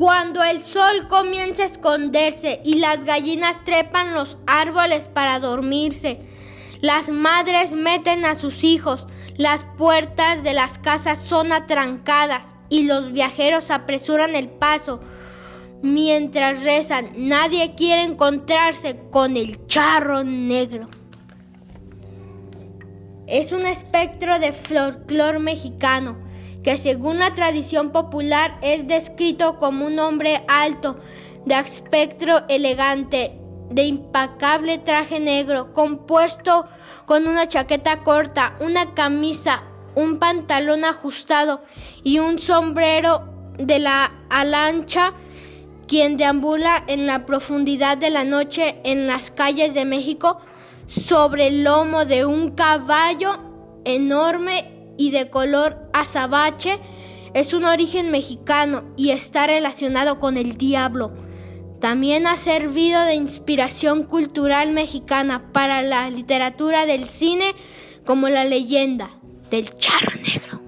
Cuando el sol comienza a esconderse y las gallinas trepan los árboles para dormirse, las madres meten a sus hijos, las puertas de las casas son atrancadas y los viajeros apresuran el paso. Mientras rezan, nadie quiere encontrarse con el charro negro. Es un espectro de folclor mexicano que según la tradición popular es descrito como un hombre alto, de aspecto elegante, de impecable traje negro, compuesto con una chaqueta corta, una camisa, un pantalón ajustado y un sombrero de la alancha, quien deambula en la profundidad de la noche en las calles de México sobre el lomo de un caballo enorme y de color azabache, es un origen mexicano y está relacionado con el diablo. También ha servido de inspiración cultural mexicana para la literatura del cine como la leyenda del charro negro.